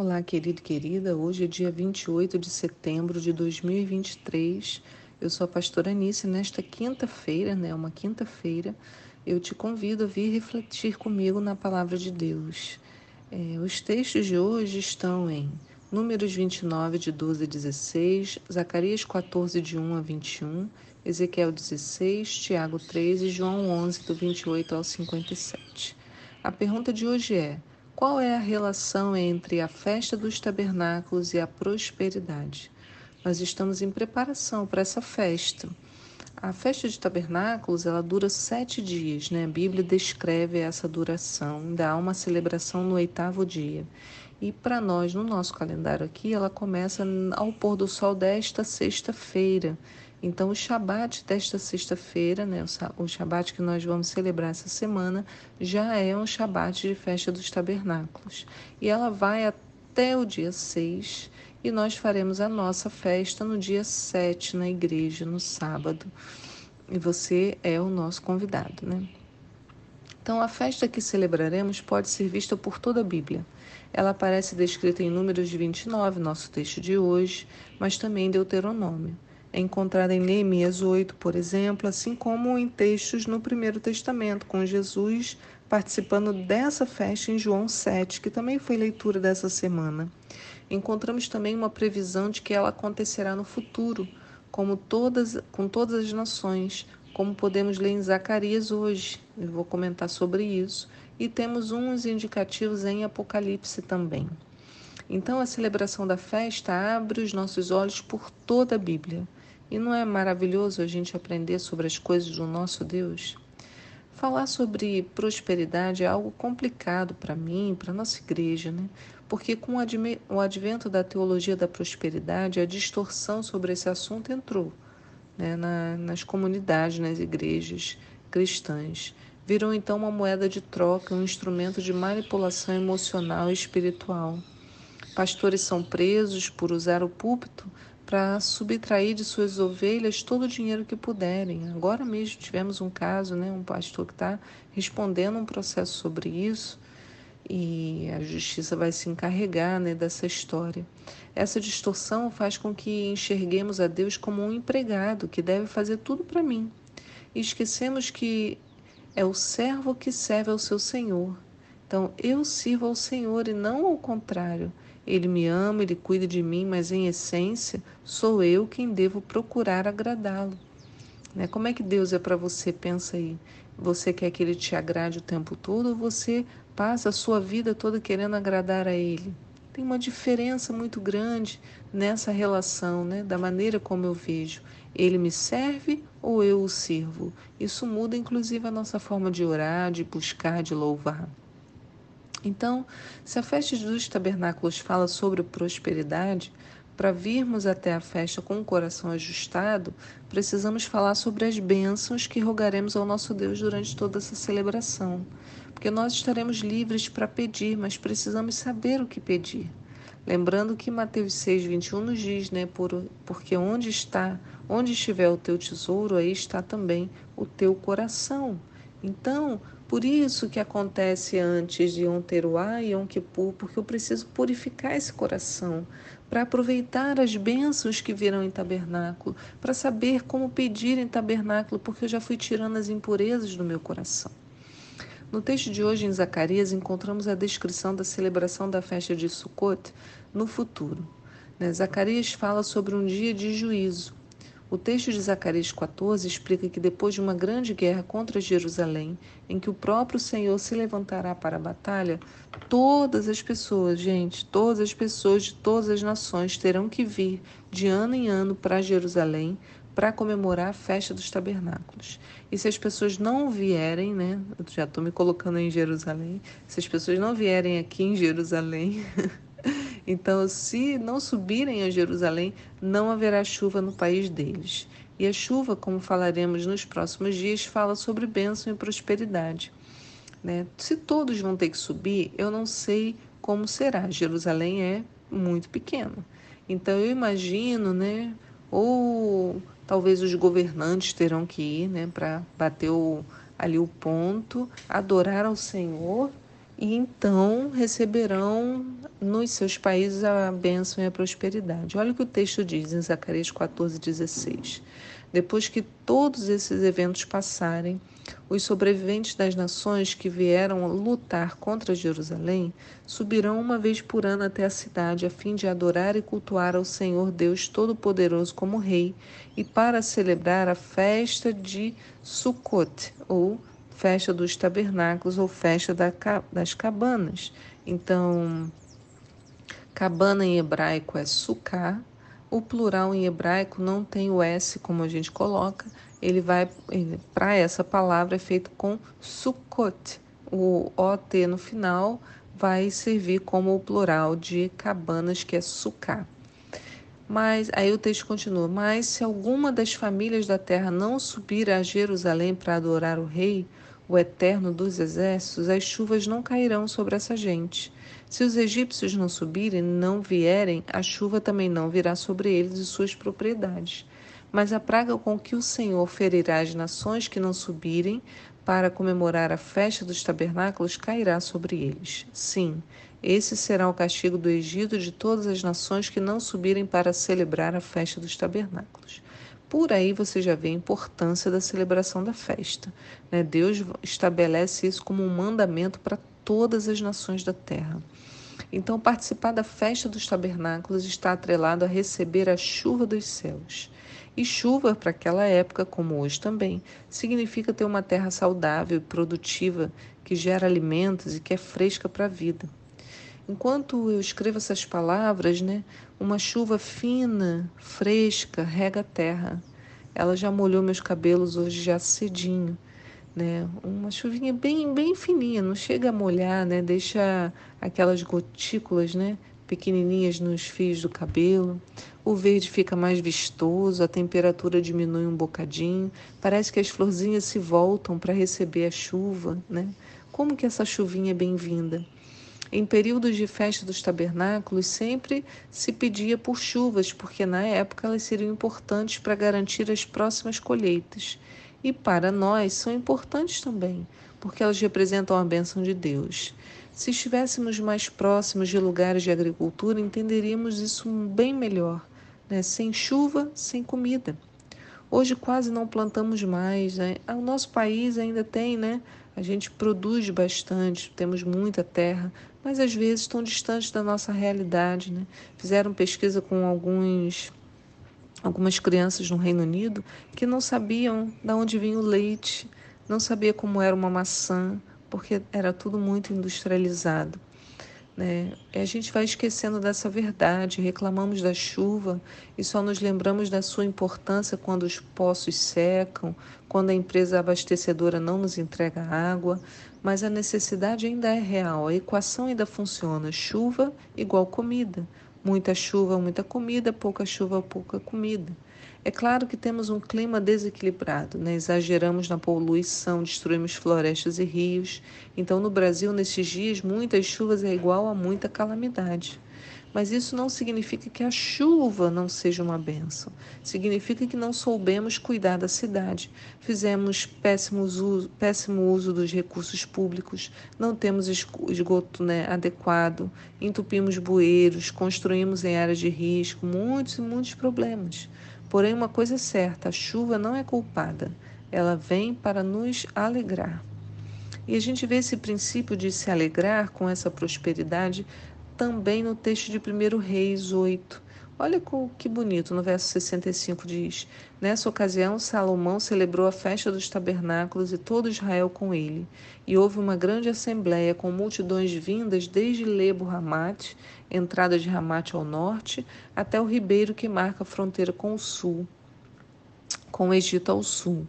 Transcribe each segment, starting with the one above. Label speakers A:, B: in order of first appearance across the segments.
A: Olá, querido e querida. Hoje é dia 28 de setembro de 2023. Eu sou a pastora Anice. Nesta quinta-feira, né, uma quinta-feira, eu te convido a vir refletir comigo na palavra de Deus. É, os textos de hoje estão em Números 29, de 12 a 16, Zacarias 14, de 1 a 21, Ezequiel 16, Tiago 13 e João 11, do 28 ao 57. A pergunta de hoje é: qual é a relação entre a festa dos tabernáculos e a prosperidade? Nós estamos em preparação para essa festa. A festa de tabernáculos ela dura sete dias, né? A Bíblia descreve essa duração. Dá uma celebração no oitavo dia. E para nós, no nosso calendário aqui, ela começa ao pôr do sol desta sexta-feira. Então, o Shabat desta sexta-feira, né, o Shabat que nós vamos celebrar essa semana, já é um Shabat de festa dos tabernáculos. E ela vai até o dia 6 e nós faremos a nossa festa no dia 7 na igreja, no sábado. E você é o nosso convidado, né? Então, a festa que celebraremos pode ser vista por toda a Bíblia. Ela aparece descrita em Números 29, nosso texto de hoje, mas também em Deuteronômio é encontrada em Neemias 8, por exemplo, assim como em textos no Primeiro Testamento, com Jesus participando dessa festa em João 7, que também foi leitura dessa semana. Encontramos também uma previsão de que ela acontecerá no futuro, como todas, com todas as nações, como podemos ler em Zacarias hoje. Eu vou comentar sobre isso. E temos uns indicativos em Apocalipse também. Então, a celebração da festa abre os nossos olhos por toda a Bíblia. E não é maravilhoso a gente aprender sobre as coisas do nosso Deus? Falar sobre prosperidade é algo complicado para mim, para nossa igreja, né? Porque com o advento da teologia da prosperidade, a distorção sobre esse assunto entrou né? Na, nas comunidades, nas igrejas cristãs. Virou então uma moeda de troca, um instrumento de manipulação emocional e espiritual. Pastores são presos por usar o púlpito para subtrair de suas ovelhas todo o dinheiro que puderem. Agora mesmo tivemos um caso, né, um pastor que está respondendo um processo sobre isso e a justiça vai se encarregar né, dessa história. Essa distorção faz com que enxerguemos a Deus como um empregado que deve fazer tudo para mim. E esquecemos que é o servo que serve ao seu Senhor. Então, eu sirvo ao Senhor e não ao contrário. Ele me ama, ele cuida de mim, mas em essência sou eu quem devo procurar agradá-lo. Né? Como é que Deus é para você? Pensa aí. Você quer que ele te agrade o tempo todo ou você passa a sua vida toda querendo agradar a ele? Tem uma diferença muito grande nessa relação, né? da maneira como eu vejo. Ele me serve ou eu o sirvo? Isso muda inclusive a nossa forma de orar, de buscar, de louvar. Então, se a festa dos tabernáculos fala sobre prosperidade, para virmos até a festa com o coração ajustado, precisamos falar sobre as bênçãos que rogaremos ao nosso Deus durante toda essa celebração. Porque nós estaremos livres para pedir, mas precisamos saber o que pedir. Lembrando que Mateus 6, 21 nos diz, né? Por, porque onde está, onde estiver o teu tesouro, aí está também o teu coração. Então, por isso que acontece antes de Yom Teruah e Yom porque eu preciso purificar esse coração para aproveitar as bênçãos que virão em tabernáculo, para saber como pedir em tabernáculo, porque eu já fui tirando as impurezas do meu coração. No texto de hoje, em Zacarias, encontramos a descrição da celebração da festa de Sukkot no futuro. Né? Zacarias fala sobre um dia de juízo, o texto de Zacarias 14 explica que depois de uma grande guerra contra Jerusalém, em que o próprio Senhor se levantará para a batalha, todas as pessoas, gente, todas as pessoas de todas as nações terão que vir de ano em ano para Jerusalém para comemorar a festa dos tabernáculos. E se as pessoas não vierem, né? Eu já estou me colocando em Jerusalém. Se as pessoas não vierem aqui em Jerusalém, Então, se não subirem a Jerusalém, não haverá chuva no país deles. E a chuva, como falaremos nos próximos dias, fala sobre bênção e prosperidade. Né? Se todos vão ter que subir, eu não sei como será. Jerusalém é muito pequena. Então, eu imagino, né? Ou talvez os governantes terão que ir, né? Para bater o, ali o ponto, adorar ao Senhor e então receberão nos seus países a bênção e a prosperidade. Olha o que o texto diz em Zacarias 14, 16. Depois que todos esses eventos passarem, os sobreviventes das nações que vieram lutar contra Jerusalém subirão uma vez por ano até a cidade a fim de adorar e cultuar ao Senhor Deus Todo-Poderoso como Rei e para celebrar a festa de Sukkot, ou festa dos tabernáculos ou festa das cabanas. Então, cabana em hebraico é sukkah, o plural em hebraico não tem o S como a gente coloca, ele vai para essa palavra é feito com sukkot. O OT no final vai servir como o plural de cabanas, que é sukkah. Mas aí o texto continua: Mas se alguma das famílias da terra não subir a Jerusalém para adorar o rei, o eterno dos exércitos, as chuvas não cairão sobre essa gente. Se os egípcios não subirem, não vierem, a chuva também não virá sobre eles e suas propriedades. Mas a praga com que o Senhor ferirá as nações que não subirem para comemorar a festa dos tabernáculos cairá sobre eles. Sim, esse será o castigo do Egito de todas as nações que não subirem para celebrar a festa dos tabernáculos. Por aí você já vê a importância da celebração da festa. Né? Deus estabelece isso como um mandamento para todas as nações da terra. Então, participar da festa dos tabernáculos está atrelado a receber a chuva dos céus. E chuva, para aquela época, como hoje também, significa ter uma terra saudável e produtiva que gera alimentos e que é fresca para a vida. Enquanto eu escrevo essas palavras, né, uma chuva fina, fresca, rega a terra. Ela já molhou meus cabelos hoje já cedinho, né? Uma chuvinha bem, bem fininha, não chega a molhar, né? Deixa aquelas gotículas, né? Pequenininhas nos fios do cabelo. O verde fica mais vistoso, a temperatura diminui um bocadinho. Parece que as florzinhas se voltam para receber a chuva, né? Como que essa chuvinha é bem-vinda? Em períodos de festa dos tabernáculos, sempre se pedia por chuvas, porque na época elas seriam importantes para garantir as próximas colheitas. E para nós são importantes também, porque elas representam a bênção de Deus. Se estivéssemos mais próximos de lugares de agricultura, entenderíamos isso bem melhor. Né? Sem chuva, sem comida. Hoje quase não plantamos mais. Né? O nosso país ainda tem, né? A gente produz bastante, temos muita terra, mas às vezes estão distantes da nossa realidade. Né? Fizeram pesquisa com alguns, algumas crianças no Reino Unido que não sabiam de onde vinha o leite, não sabia como era uma maçã, porque era tudo muito industrializado. Né? A gente vai esquecendo dessa verdade, reclamamos da chuva e só nos lembramos da sua importância quando os poços secam, quando a empresa abastecedora não nos entrega água, mas a necessidade ainda é real, a equação ainda funciona: chuva igual comida. Muita chuva, muita comida, pouca chuva, pouca comida. É claro que temos um clima desequilibrado, né? exageramos na poluição, destruímos florestas e rios. Então, no Brasil, nesses dias, muitas chuvas é igual a muita calamidade. Mas isso não significa que a chuva não seja uma benção. Significa que não soubemos cuidar da cidade. Fizemos péssimo uso, péssimo uso dos recursos públicos, não temos esgoto né, adequado, entupimos bueiros, construímos em áreas de risco, muitos e muitos problemas. Porém, uma coisa é certa: a chuva não é culpada, ela vem para nos alegrar. E a gente vê esse princípio de se alegrar com essa prosperidade também no texto de 1 Reis 8. Olha que bonito, no verso 65 diz: Nessa ocasião, Salomão celebrou a festa dos tabernáculos e todo Israel com ele. E houve uma grande assembleia com multidões vindas desde Lebo Ramate, entrada de Ramate ao norte, até o ribeiro que marca a fronteira com o sul, com o Egito ao sul.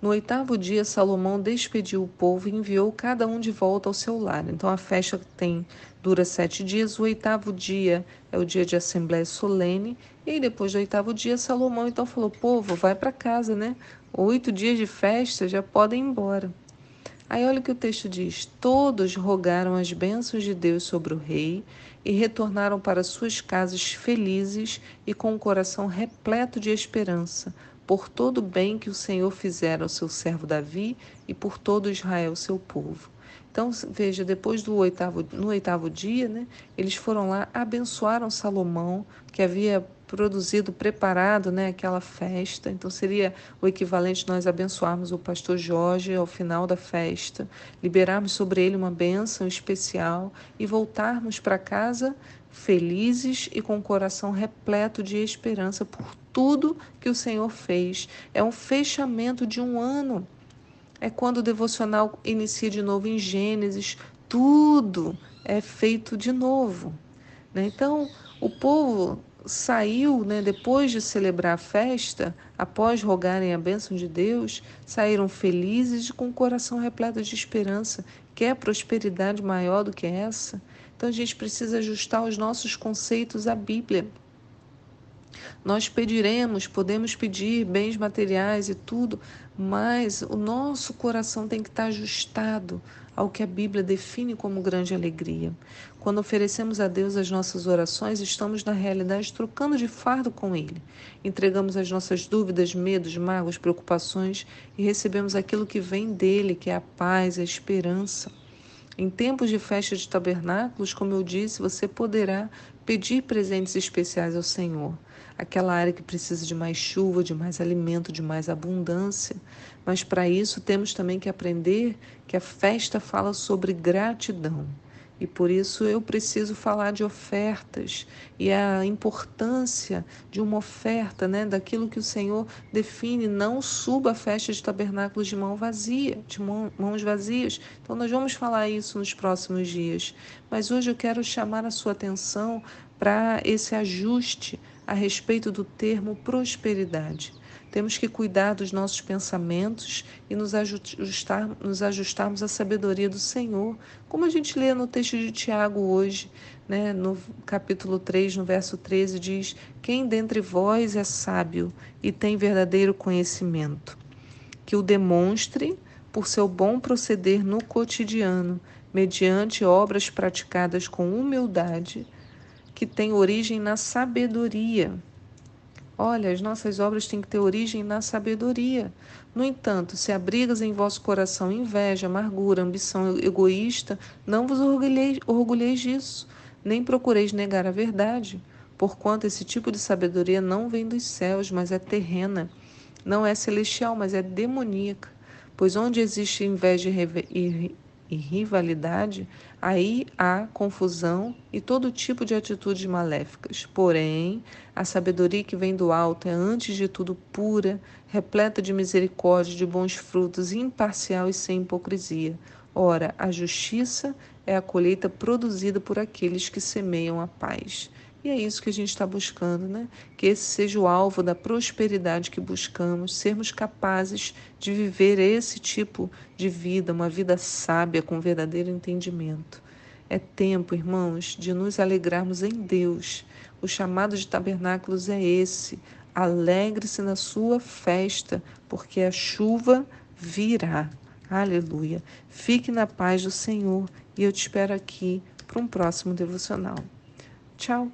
A: No oitavo dia, Salomão despediu o povo e enviou cada um de volta ao seu lar. Então a festa tem dura sete dias. O oitavo dia é o dia de assembleia solene. E depois do oitavo dia, Salomão então falou: povo, vai para casa, né? Oito dias de festa já podem ir embora. Aí olha o que o texto diz: Todos rogaram as bênçãos de Deus sobre o rei e retornaram para suas casas felizes e com o coração repleto de esperança por todo o bem que o Senhor fizera ao seu servo Davi e por todo Israel, seu povo. Então, veja, depois do oitavo, no oitavo dia, né, eles foram lá, abençoaram Salomão, que havia produzido, preparado né, aquela festa. Então, seria o equivalente nós abençoarmos o pastor Jorge ao final da festa, liberarmos sobre ele uma bênção especial e voltarmos para casa felizes e com o coração repleto de esperança por tudo que o Senhor fez. É um fechamento de um ano. É quando o devocional inicia de novo em Gênesis, tudo é feito de novo. Né? Então, o povo saiu, né, depois de celebrar a festa, após rogarem a bênção de Deus, saíram felizes e com o coração repleto de esperança. Quer prosperidade maior do que essa? Então a gente precisa ajustar os nossos conceitos à Bíblia. Nós pediremos, podemos pedir bens materiais e tudo, mas o nosso coração tem que estar ajustado ao que a Bíblia define como grande alegria. Quando oferecemos a Deus as nossas orações, estamos na realidade trocando de fardo com Ele. Entregamos as nossas dúvidas, medos, mágoas, preocupações e recebemos aquilo que vem dele, que é a paz, a esperança. Em tempos de festa de tabernáculos, como eu disse, você poderá pedir presentes especiais ao Senhor. Aquela área que precisa de mais chuva, de mais alimento, de mais abundância. Mas para isso temos também que aprender que a festa fala sobre gratidão. E por isso eu preciso falar de ofertas e a importância de uma oferta, né, daquilo que o Senhor define, não suba a festa de tabernáculos de mão vazia, de mãos vazias. Então nós vamos falar isso nos próximos dias. Mas hoje eu quero chamar a sua atenção para esse ajuste a respeito do termo prosperidade. Temos que cuidar dos nossos pensamentos e nos, ajustar, nos ajustarmos à sabedoria do Senhor, como a gente lê no texto de Tiago hoje, né, no capítulo 3, no verso 13, diz: Quem dentre vós é sábio e tem verdadeiro conhecimento, que o demonstre por seu bom proceder no cotidiano, mediante obras praticadas com humildade, que tem origem na sabedoria Olha, as nossas obras têm que ter origem na sabedoria. No entanto, se abrigas em vosso coração inveja, amargura, ambição egoísta, não vos orgulheis, orgulheis disso, nem procureis negar a verdade, porquanto esse tipo de sabedoria não vem dos céus, mas é terrena, não é celestial, mas é demoníaca. Pois onde existe inveja e e rivalidade, aí há confusão e todo tipo de atitudes maléficas. Porém, a sabedoria que vem do alto é, antes de tudo, pura, repleta de misericórdia, de bons frutos, imparcial e sem hipocrisia. Ora, a justiça é a colheita produzida por aqueles que semeiam a paz. E é isso que a gente está buscando, né? Que esse seja o alvo da prosperidade que buscamos, sermos capazes de viver esse tipo de vida, uma vida sábia com verdadeiro entendimento. É tempo, irmãos, de nos alegrarmos em Deus. O chamado de tabernáculos é esse. Alegre-se na sua festa, porque a chuva virá. Aleluia. Fique na paz do Senhor e eu te espero aqui para um próximo devocional. Tchau.